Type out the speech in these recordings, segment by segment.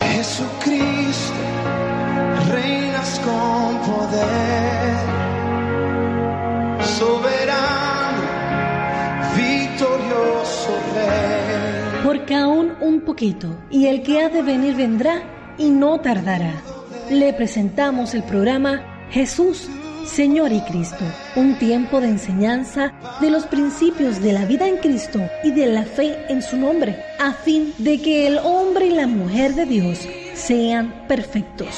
Jesucristo, reinas con poder, soberano, victorioso Rey. Porque aún un poquito, y el que ha de venir vendrá y no tardará. Le presentamos el programa Jesús, Señor y Cristo, un tiempo de enseñanza de los principios de la vida en Cristo y de la fe en su nombre, a fin de que el hombre y la mujer de Dios sean perfectos,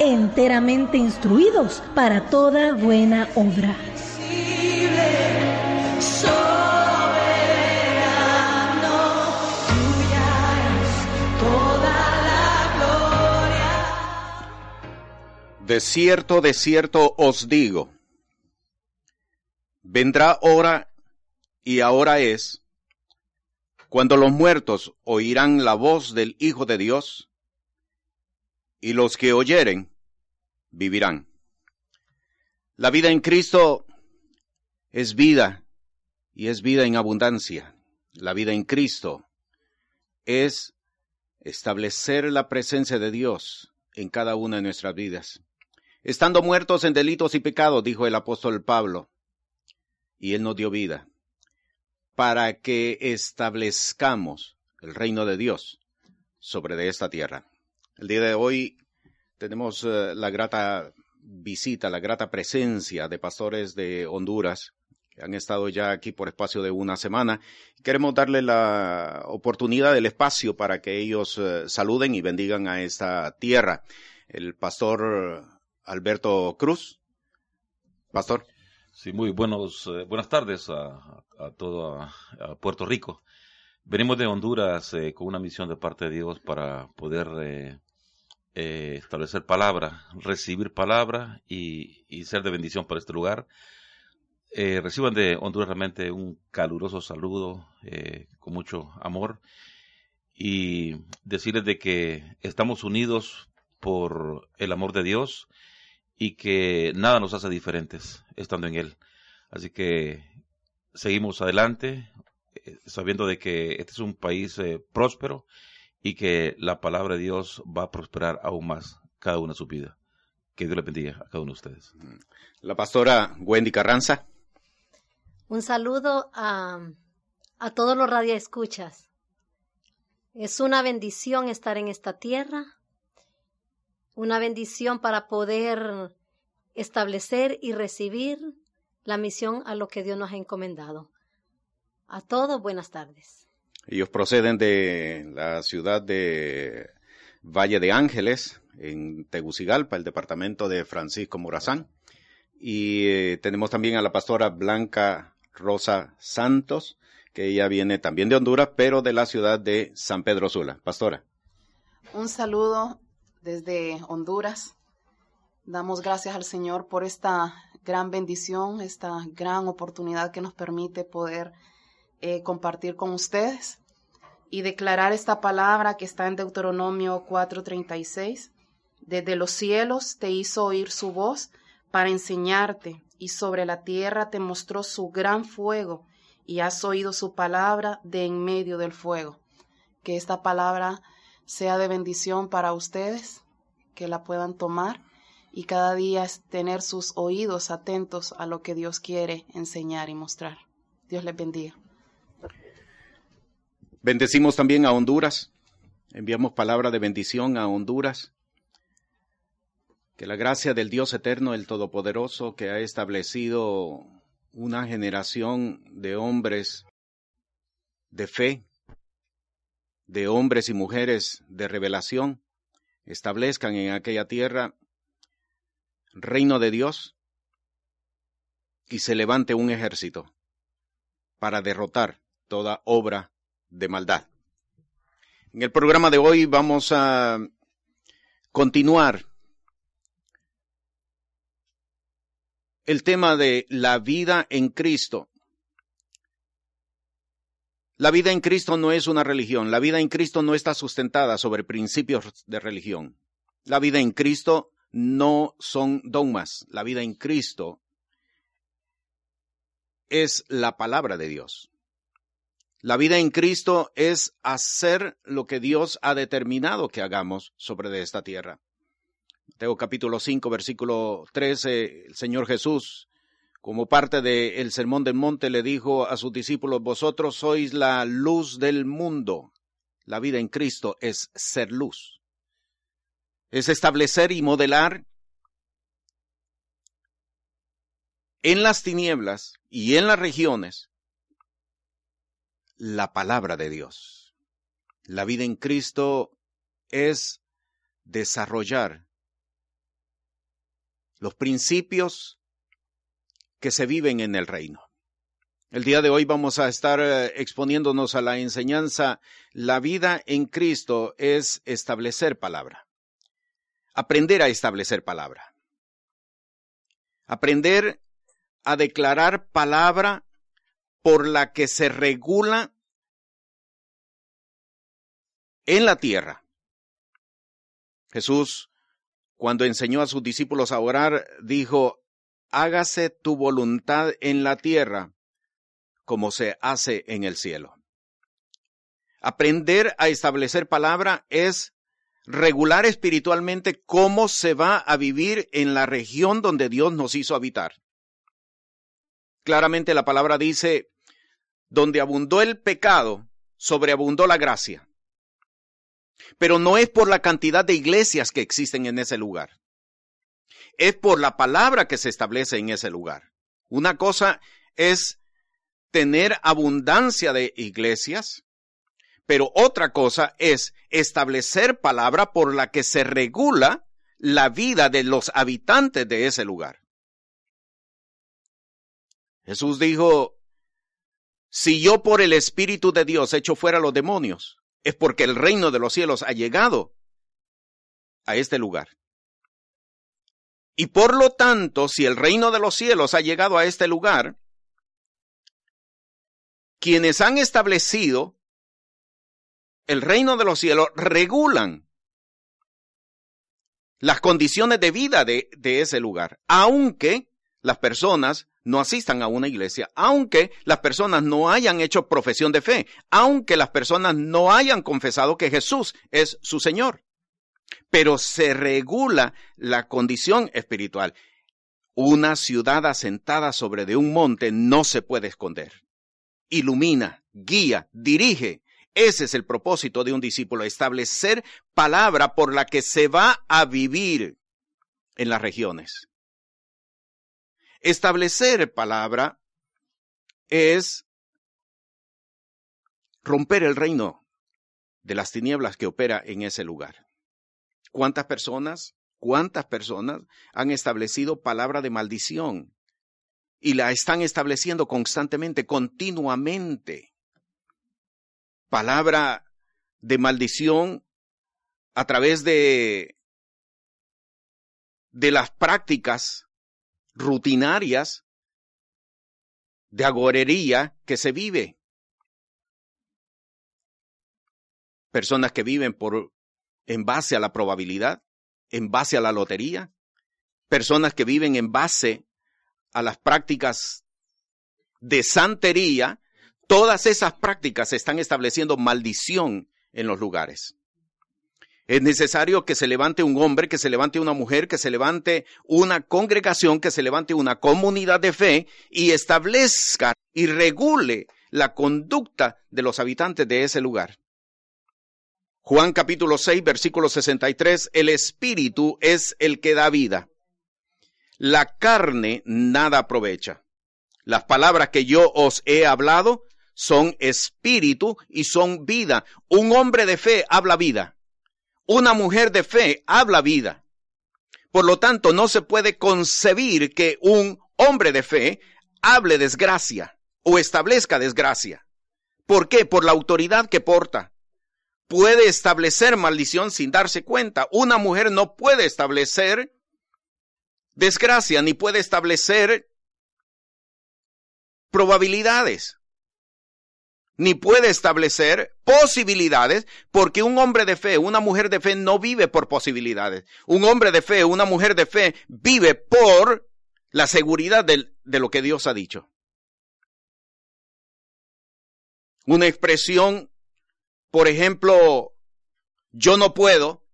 enteramente instruidos para toda buena obra. De cierto, de cierto os digo, vendrá hora y ahora es, cuando los muertos oirán la voz del Hijo de Dios, y los que oyeren vivirán. La vida en Cristo es vida y es vida en abundancia. La vida en Cristo es establecer la presencia de Dios en cada una de nuestras vidas. Estando muertos en delitos y pecados, dijo el apóstol Pablo, y él nos dio vida, para que establezcamos el reino de Dios sobre de esta tierra. El día de hoy tenemos uh, la grata visita, la grata presencia de pastores de Honduras que han estado ya aquí por espacio de una semana. Queremos darle la oportunidad, el espacio para que ellos uh, saluden y bendigan a esta tierra. El pastor Alberto Cruz. Pastor. Sí, muy buenos, eh, buenas tardes a, todo a, Puerto Rico. Venimos de Honduras eh, con una misión de parte de Dios para poder eh, eh, establecer palabra, recibir palabra y, y, ser de bendición para este lugar. Reciban de Honduras realmente un caluroso saludo con mucho amor y decirles de que estamos unidos por el amor de Dios y que nada nos hace diferentes estando en Él. Así que seguimos adelante, eh, sabiendo de que este es un país eh, próspero y que la palabra de Dios va a prosperar aún más cada una de su vida. Que Dios le bendiga a cada uno de ustedes. La pastora Wendy Carranza. Un saludo a, a todos los radioescuchas. Es una bendición estar en esta tierra una bendición para poder establecer y recibir la misión a lo que Dios nos ha encomendado. A todos, buenas tardes. Ellos proceden de la ciudad de Valle de Ángeles, en Tegucigalpa, el departamento de Francisco Morazán. Y eh, tenemos también a la pastora Blanca Rosa Santos, que ella viene también de Honduras, pero de la ciudad de San Pedro Sula. Pastora. Un saludo desde Honduras. Damos gracias al Señor por esta gran bendición, esta gran oportunidad que nos permite poder eh, compartir con ustedes y declarar esta palabra que está en Deuteronomio 4:36. Desde los cielos te hizo oír su voz para enseñarte y sobre la tierra te mostró su gran fuego y has oído su palabra de en medio del fuego. Que esta palabra sea de bendición para ustedes, que la puedan tomar y cada día tener sus oídos atentos a lo que Dios quiere enseñar y mostrar. Dios les bendiga. Bendecimos también a Honduras. Enviamos palabra de bendición a Honduras. Que la gracia del Dios eterno, el Todopoderoso, que ha establecido una generación de hombres de fe, de hombres y mujeres de revelación establezcan en aquella tierra reino de Dios y se levante un ejército para derrotar toda obra de maldad. En el programa de hoy vamos a continuar el tema de la vida en Cristo. La vida en Cristo no es una religión, la vida en Cristo no está sustentada sobre principios de religión. La vida en Cristo no son dogmas, la vida en Cristo es la palabra de Dios. La vida en Cristo es hacer lo que Dios ha determinado que hagamos sobre esta tierra. Mateo capítulo 5, versículo 13, el Señor Jesús, como parte del Sermón del Monte, le dijo a sus discípulos, vosotros sois la luz del mundo. La vida en Cristo es ser luz. Es establecer y modelar en las tinieblas y en las regiones la palabra de Dios. La vida en Cristo es desarrollar los principios que se viven en el reino. El día de hoy vamos a estar eh, exponiéndonos a la enseñanza, la vida en Cristo es establecer palabra, aprender a establecer palabra, aprender a declarar palabra por la que se regula en la tierra. Jesús, cuando enseñó a sus discípulos a orar, dijo, hágase tu voluntad en la tierra como se hace en el cielo. Aprender a establecer palabra es regular espiritualmente cómo se va a vivir en la región donde Dios nos hizo habitar. Claramente la palabra dice, donde abundó el pecado, sobreabundó la gracia. Pero no es por la cantidad de iglesias que existen en ese lugar. Es por la palabra que se establece en ese lugar. Una cosa es tener abundancia de iglesias, pero otra cosa es establecer palabra por la que se regula la vida de los habitantes de ese lugar. Jesús dijo, si yo por el Espíritu de Dios echo fuera los demonios, es porque el reino de los cielos ha llegado a este lugar. Y por lo tanto, si el reino de los cielos ha llegado a este lugar, quienes han establecido el reino de los cielos regulan las condiciones de vida de, ese lugar, aunque las personas no asistan a una iglesia, aunque las personas no hayan hecho profesión de fe, aunque las personas no hayan confesado que Jesús es su Señor. Pero se regula la condición espiritual. Una ciudad asentada sobre de un monte no se puede esconder. Ilumina, guía, dirige. Ese es el propósito de un discípulo, establecer palabra por la que se va a vivir en las regiones. Establecer palabra es romper el reino de las tinieblas que opera en ese lugar. ¿Cuántas personas, cuántas personas han establecido palabra de maldición y la están estableciendo constantemente, continuamente? Palabra de maldición a través de de las prácticas rutinarias de agorería que se vive. Personas que viven por en base a la probabilidad, en base a la lotería, personas que viven en base a las prácticas de santería, todas esas prácticas están estableciendo maldición en los lugares. Es necesario que se levante un hombre, que se levante una mujer, que se levante una congregación, que se levante una comunidad de fe y establezca y regule la conducta de los habitantes de ese lugar. Juan capítulo 6, versículo 63, el espíritu es el que da vida. La carne nada aprovecha. Las palabras que yo os he hablado son espíritu y son vida. Un hombre de fe habla vida. Una mujer de fe habla vida. Por lo tanto, no se puede concebir que un hombre de fe hable desgracia o establezca desgracia. ¿Por qué? Por la autoridad que porta, puede establecer maldición sin darse cuenta. Una mujer no puede establecer desgracia ni puede establecer probabilidades ni puede establecer posibilidades, porque un hombre de fe, una mujer de fe no vive por posibilidades. Un hombre de fe, una mujer de fe vive por la seguridad de, de lo que Dios ha dicho. Una expresión, por ejemplo, yo no puedo,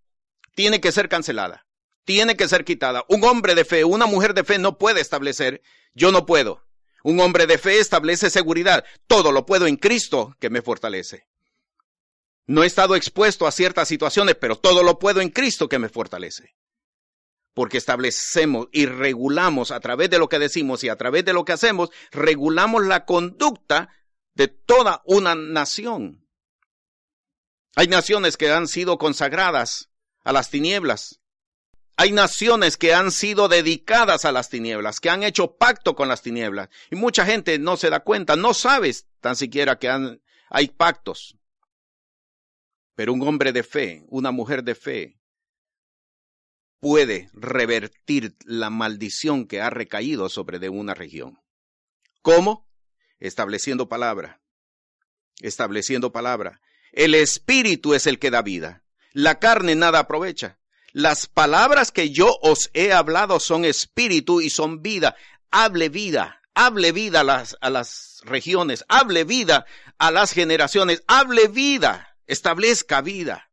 tiene que ser cancelada, tiene que ser quitada. Un hombre de fe, una mujer de fe no puede establecer, yo no puedo. Un hombre de fe establece seguridad. Todo lo puedo en Cristo que me fortalece. No he estado expuesto a ciertas situaciones, pero todo lo puedo en Cristo que me fortalece. Porque establecemos y regulamos a través de lo que decimos y a través de lo que hacemos, regulamos la conducta de toda una nación. Hay naciones que han sido consagradas a las tinieblas, hay naciones que han sido dedicadas a las tinieblas, que han hecho pacto con las tinieblas. Y mucha gente no se da cuenta, no sabes tan siquiera que hay pactos. Pero un hombre de fe, una mujer de fe, puede revertir la maldición que ha recaído sobre de una región. ¿Cómo? Estableciendo palabra. Estableciendo palabra. El espíritu es el que da vida. La carne nada aprovecha. Las palabras que yo os he hablado son espíritu y son vida. Hable vida, hable vida a las, a las regiones, hable vida a las generaciones, hable vida, establezca vida.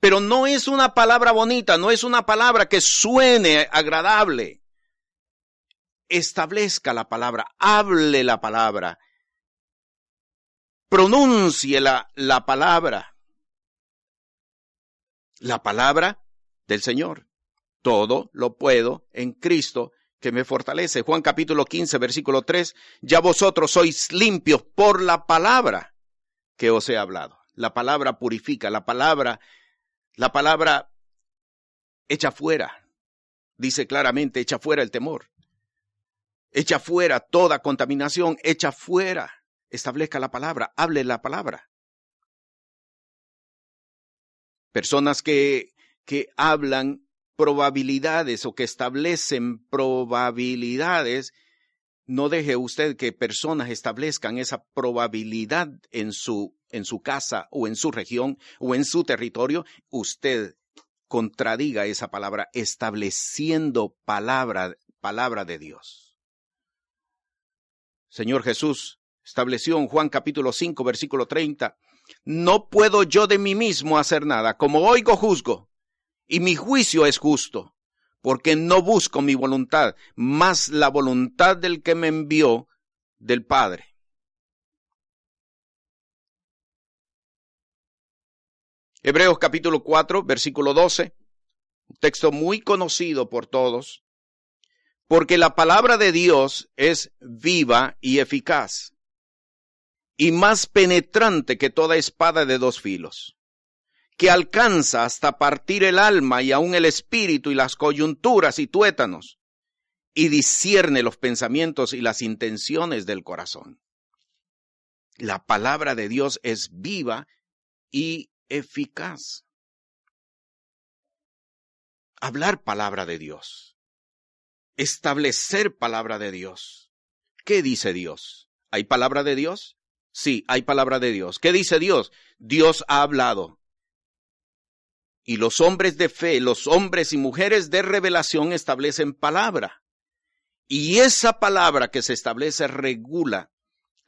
Pero no es una palabra bonita, no es una palabra que suene agradable. Establezca la palabra, hable la palabra, pronuncie la, la palabra. La palabra del Señor. Todo lo puedo en Cristo que me fortalece. Juan capítulo 15, versículo 3, ya vosotros sois limpios por la palabra que os he hablado. La palabra purifica, la palabra, la palabra echa fuera, dice claramente, echa fuera el temor, echa fuera toda contaminación, echa fuera, establezca la palabra, hable la palabra. Personas que que hablan probabilidades o que establecen probabilidades, no deje usted que personas establezcan esa probabilidad en su, en su casa o en su región o en su territorio. Usted contradiga esa palabra estableciendo palabra, palabra de Dios. Señor Jesús estableció en Juan capítulo 5 versículo 30, no puedo yo de mí mismo hacer nada, como oigo juzgo, y mi juicio es justo, porque no busco mi voluntad, más la voluntad del que me envió del Padre. Hebreos capítulo 4, versículo 12, un texto muy conocido por todos, porque la palabra de Dios es viva y eficaz, y más penetrante que toda espada de dos filos que alcanza hasta partir el alma y aun el espíritu y las coyunturas y tuétanos, y discierne los pensamientos y las intenciones del corazón. La palabra de Dios es viva y eficaz. Hablar palabra de Dios. Establecer palabra de Dios. ¿Qué dice Dios? ¿Hay palabra de Dios? Sí, hay palabra de Dios. ¿Qué dice Dios? Dios ha hablado. Y los hombres de fe, los hombres y mujeres de revelación establecen palabra. Y esa palabra que se establece regula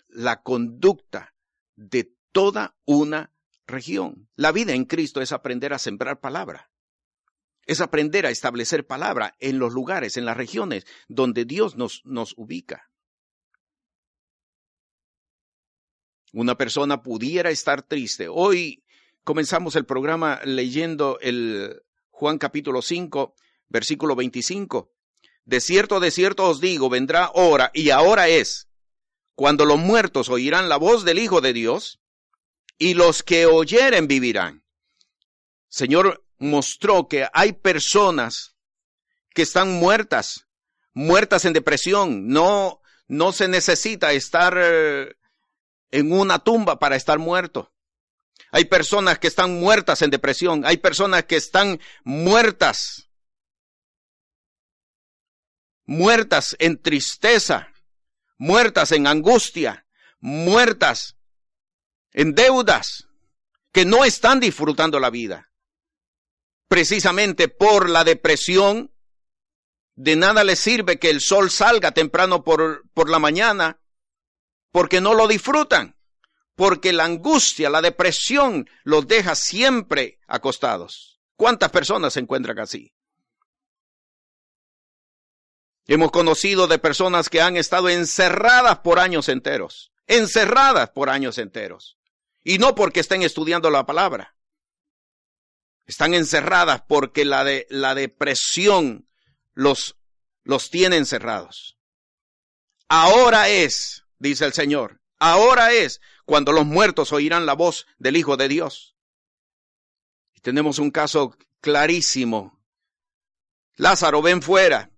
la conducta de toda una región. La vida en Cristo es aprender a sembrar palabra. Es aprender a establecer palabra en los lugares, en las regiones donde Dios nos, nos ubica. Una persona pudiera estar triste. Hoy comenzamos el programa leyendo el Juan capítulo 5, versículo 25. De cierto, de cierto os digo, vendrá hora, y ahora es, cuando los muertos oirán la voz del Hijo de Dios, y los que oyeren vivirán. Señor mostró que hay personas que están muertas, muertas en depresión. No, no se necesita estar eh, en una tumba para estar muerto. Hay personas que están muertas en depresión, hay personas que están muertas, muertas en tristeza, muertas en angustia, muertas en deudas, que no están disfrutando la vida. Precisamente por la depresión, de nada les sirve que el sol salga temprano por, por la mañana, porque no lo disfrutan, porque la angustia, la depresión los deja siempre acostados. ¿Cuántas personas se encuentran así? Hemos conocido de personas que han estado encerradas por años enteros, encerradas por años enteros. Y no porque estén estudiando la palabra. Están encerradas porque la, de, la depresión los, los tiene encerrados. Ahora es, dice el Señor, ahora es cuando los muertos oirán la voz del Hijo de Dios. Y tenemos un caso clarísimo. Lázaro, ven fuera.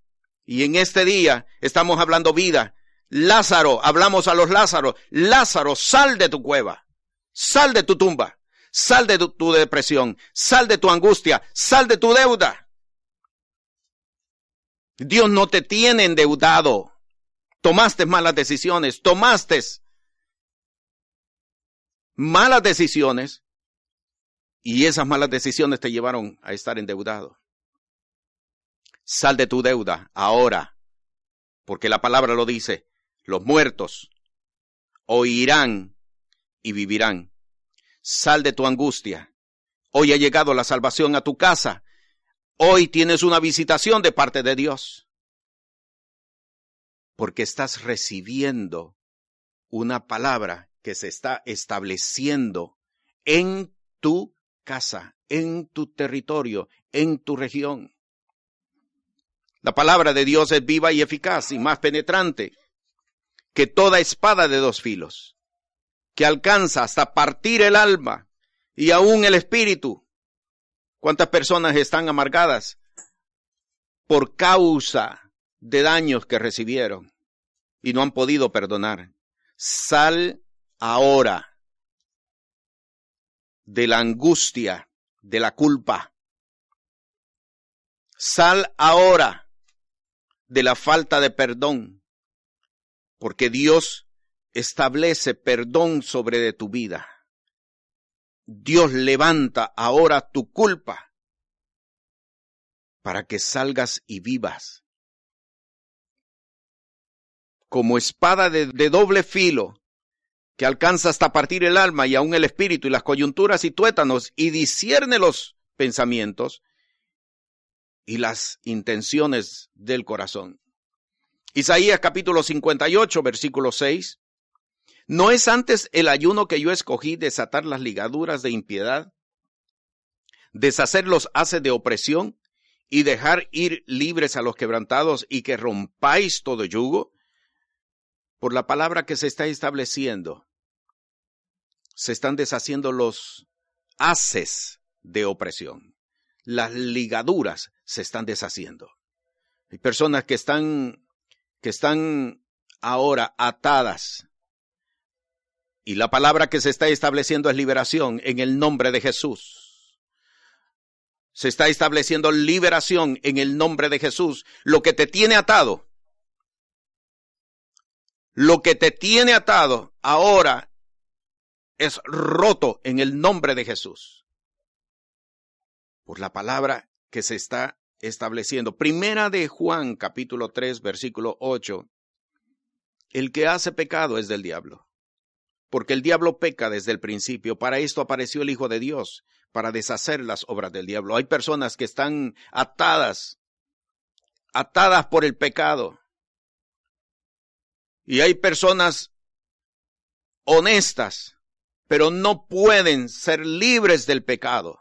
Y en este día estamos hablando vida. Lázaro, hablamos a los Lázaros. Lázaro, sal de tu cueva. Sal de tu tumba. Sal de tu, depresión. Sal de tu angustia. Sal de tu deuda. Dios no te tiene endeudado. Tomaste malas decisiones. Tomaste malas decisiones. Y esas malas decisiones te llevaron a estar endeudado. Sal de tu deuda ahora, porque la palabra lo dice, los muertos oirán y vivirán. Sal de tu angustia. Hoy ha llegado la salvación a tu casa. Hoy tienes una visitación de parte de Dios. Porque estás recibiendo una palabra que se está estableciendo en tu casa, en tu territorio, en tu región. La palabra de Dios es viva y eficaz y más penetrante que toda espada de dos filos, que alcanza hasta partir el alma y aún el espíritu. ¿Cuántas personas están amargadas por causa de daños que recibieron y no han podido perdonar? Sal ahora de la angustia, de la culpa. Sal ahora de la falta de perdón, porque Dios establece perdón sobre de tu vida. Dios levanta ahora tu culpa para que salgas y vivas. Como espada de, doble filo que alcanza hasta partir el alma y aún el espíritu y las coyunturas y tuétanos y discierne los pensamientos, y las intenciones del corazón. Isaías capítulo 58, versículo 6. ¿No es antes el ayuno que yo escogí desatar las ligaduras de impiedad, deshacer los haces de opresión y dejar ir libres a los quebrantados y que rompáis todo yugo? Por la palabra que se está estableciendo, se están deshaciendo los haces de opresión las ligaduras se están deshaciendo. Hay personas que están, que están ahora atadas. Y la palabra que se está estableciendo es liberación en el nombre de Jesús. Se está estableciendo liberación en el nombre de Jesús. Lo que te tiene atado, lo que te tiene atado ahora es roto en el nombre de Jesús por la palabra que se está estableciendo. Primera de Juan, capítulo 3, versículo 8. El que hace pecado es del diablo, porque el diablo peca desde el principio. Para esto apareció el Hijo de Dios, para deshacer las obras del diablo. Hay personas que están atadas, atadas por el pecado. Y hay personas honestas, pero no pueden ser libres del pecado.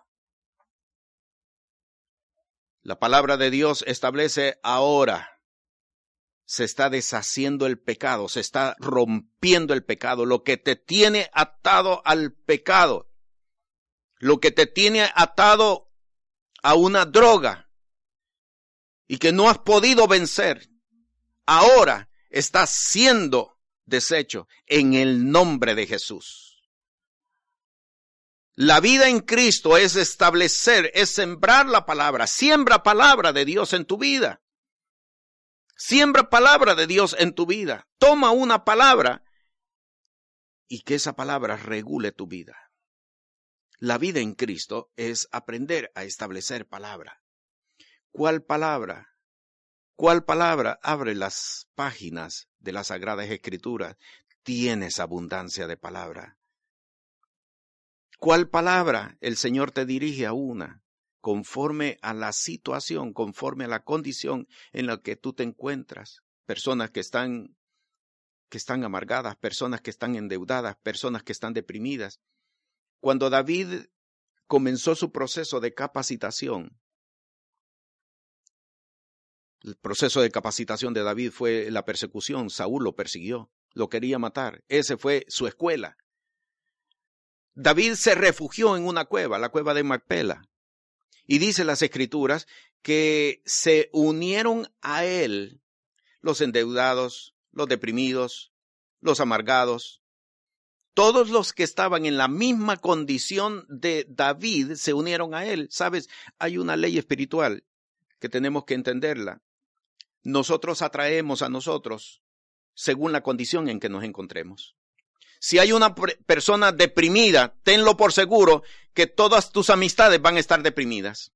La palabra de Dios establece ahora. Se está deshaciendo el pecado, se está rompiendo el pecado, lo que te tiene atado al pecado, lo que te tiene atado a una droga y que no has podido vencer, ahora está siendo deshecho en el nombre de Jesús. La vida en Cristo es establecer, es sembrar la palabra. Siembra palabra de Dios en tu vida. Siembra palabra de Dios en tu vida. Toma una palabra y que esa palabra regule tu vida. La vida en Cristo es aprender a establecer palabra. ¿Cuál palabra? ¿Cuál palabra abre las páginas de las Sagradas Escrituras? Tienes abundancia de palabra. ¿Cuál palabra el Señor te dirige a una? Conforme a la situación, conforme a la condición en la que tú te encuentras. Personas que están, que están amargadas, personas que están endeudadas, personas que están deprimidas. Cuando David comenzó su proceso de capacitación, el proceso de capacitación de David fue la persecución. Saúl lo persiguió, lo quería matar. Ese fue su escuela. David se refugió en una cueva, la cueva de Macpela. Y dice las escrituras que se unieron a él los endeudados, los deprimidos, los amargados. Todos los que estaban en la misma condición de David se unieron a él. Sabes, hay una ley espiritual que tenemos que entenderla. Nosotros atraemos a nosotros según la condición en que nos encontremos. Si hay una persona deprimida, tenlo por seguro que todas tus amistades van a estar deprimidas.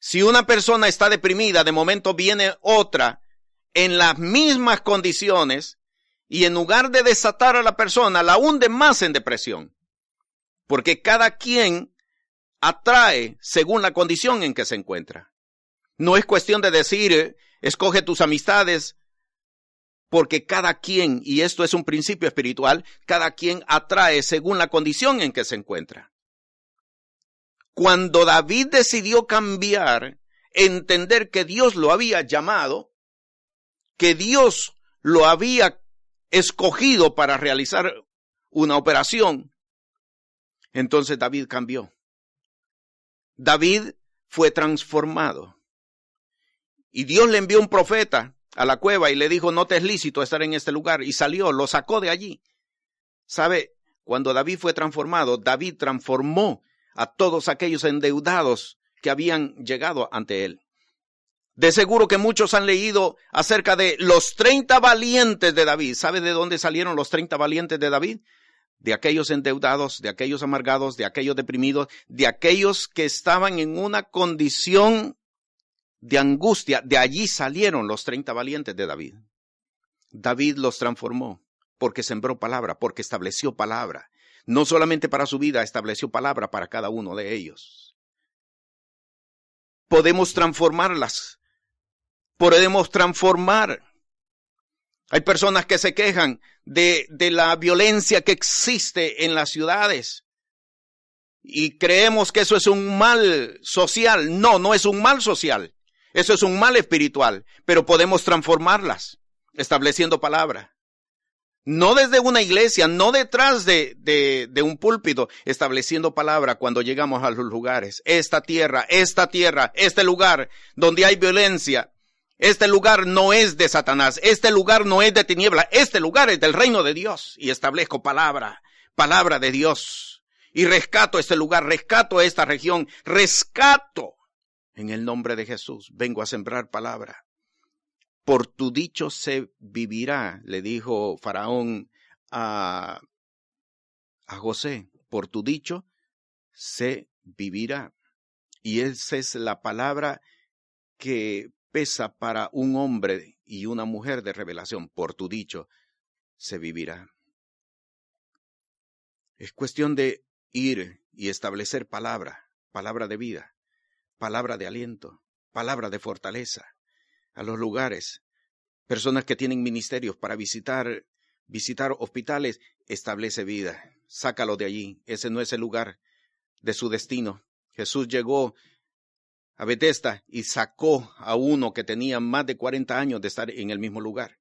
Si una persona está deprimida, de momento viene otra en las mismas condiciones y en lugar de desatar a la persona, la hunde más en depresión. Porque cada quien atrae según la condición en que se encuentra. No es cuestión de decir, escoge tus amistades, porque cada quien, y esto es un principio espiritual, cada quien atrae según la condición en que se encuentra. Cuando David decidió cambiar, entender que Dios lo había llamado, que Dios lo había escogido para realizar una operación, entonces David cambió. David fue transformado. Y Dios le envió un profeta a la cueva y le dijo, no te es lícito estar en este lugar. Y salió, lo sacó de allí. ¿Sabe? Cuando David fue transformado, David transformó a todos aquellos endeudados que habían llegado ante él. De seguro que muchos han leído acerca de los 30 valientes de David. ¿Sabe de dónde salieron los 30 valientes de David? De aquellos endeudados, de aquellos amargados, de aquellos deprimidos, de aquellos que estaban en una condición de angustia, de allí salieron los treinta valientes de David. David los transformó porque sembró palabra, porque estableció palabra. No solamente para su vida, estableció palabra para cada uno de ellos. Podemos transformarlas. Podemos transformar. Hay personas que se quejan de, de la violencia que existe en las ciudades y creemos que eso es un mal social. No, no es un mal social. Eso es un mal espiritual, pero podemos transformarlas estableciendo palabra. No desde una iglesia, no detrás de, de, de, un púlpito, estableciendo palabra cuando llegamos a los lugares. Esta tierra, esta tierra, este lugar donde hay violencia, este lugar no es de Satanás, este lugar no es de tiniebla, este lugar es del reino de Dios. Y establezco palabra, palabra de Dios. Y rescato este lugar, rescato esta región, rescato en el nombre de Jesús, vengo a sembrar palabra. Por tu dicho se vivirá, le dijo Faraón a, a José, por tu dicho se vivirá. Y esa es la palabra que pesa para un hombre y una mujer de revelación. Por tu dicho se vivirá. Es cuestión de ir y establecer palabra, palabra de vida palabra de aliento, palabra de fortaleza a los lugares. Personas que tienen ministerios para visitar, visitar hospitales, establece vida. Sácalo de allí. Ese no es el lugar de su destino. Jesús llegó a Bethesda y sacó a uno que tenía más de 40 años de estar en el mismo lugar.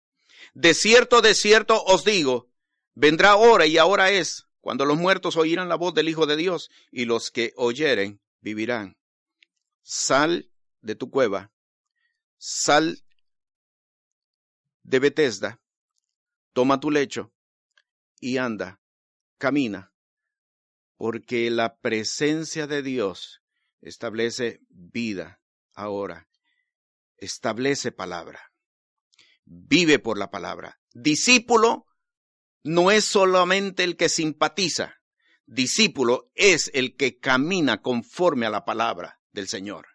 De cierto, de cierto os digo, vendrá hora y ahora es, cuando los muertos oirán la voz del Hijo de Dios y los que oyeren vivirán sal de tu cueva, sal de Bethesda, toma tu lecho y anda, camina, porque la presencia de Dios establece vida ahora, establece palabra, vive por la palabra. Discípulo no es solamente el que simpatiza, discípulo es el que camina conforme a la palabra del Señor.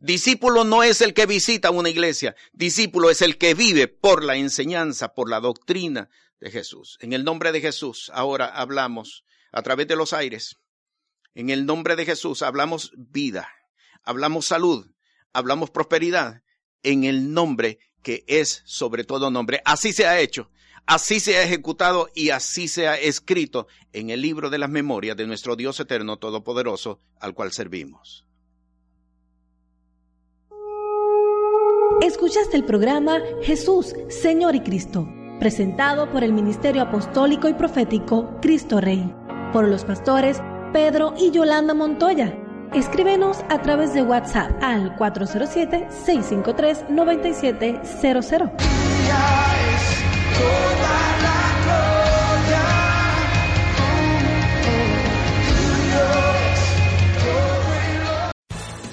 Discípulo no es el que visita una iglesia, discípulo es el que vive por la enseñanza, por la doctrina de Jesús. En el nombre de Jesús, ahora hablamos a través de los aires. En el nombre de Jesús hablamos vida, hablamos salud, hablamos prosperidad, en el nombre que es sobre todo nombre. Así se ha hecho, así se ha ejecutado y así se ha escrito en el libro de las memorias de nuestro Dios eterno todopoderoso al cual servimos. Escuchaste el programa Jesús, Señor y Cristo, presentado por el Ministerio Apostólico y Profético Cristo Rey, por los pastores Pedro y Yolanda Montoya. Escríbenos a través de WhatsApp al 407-653-9700.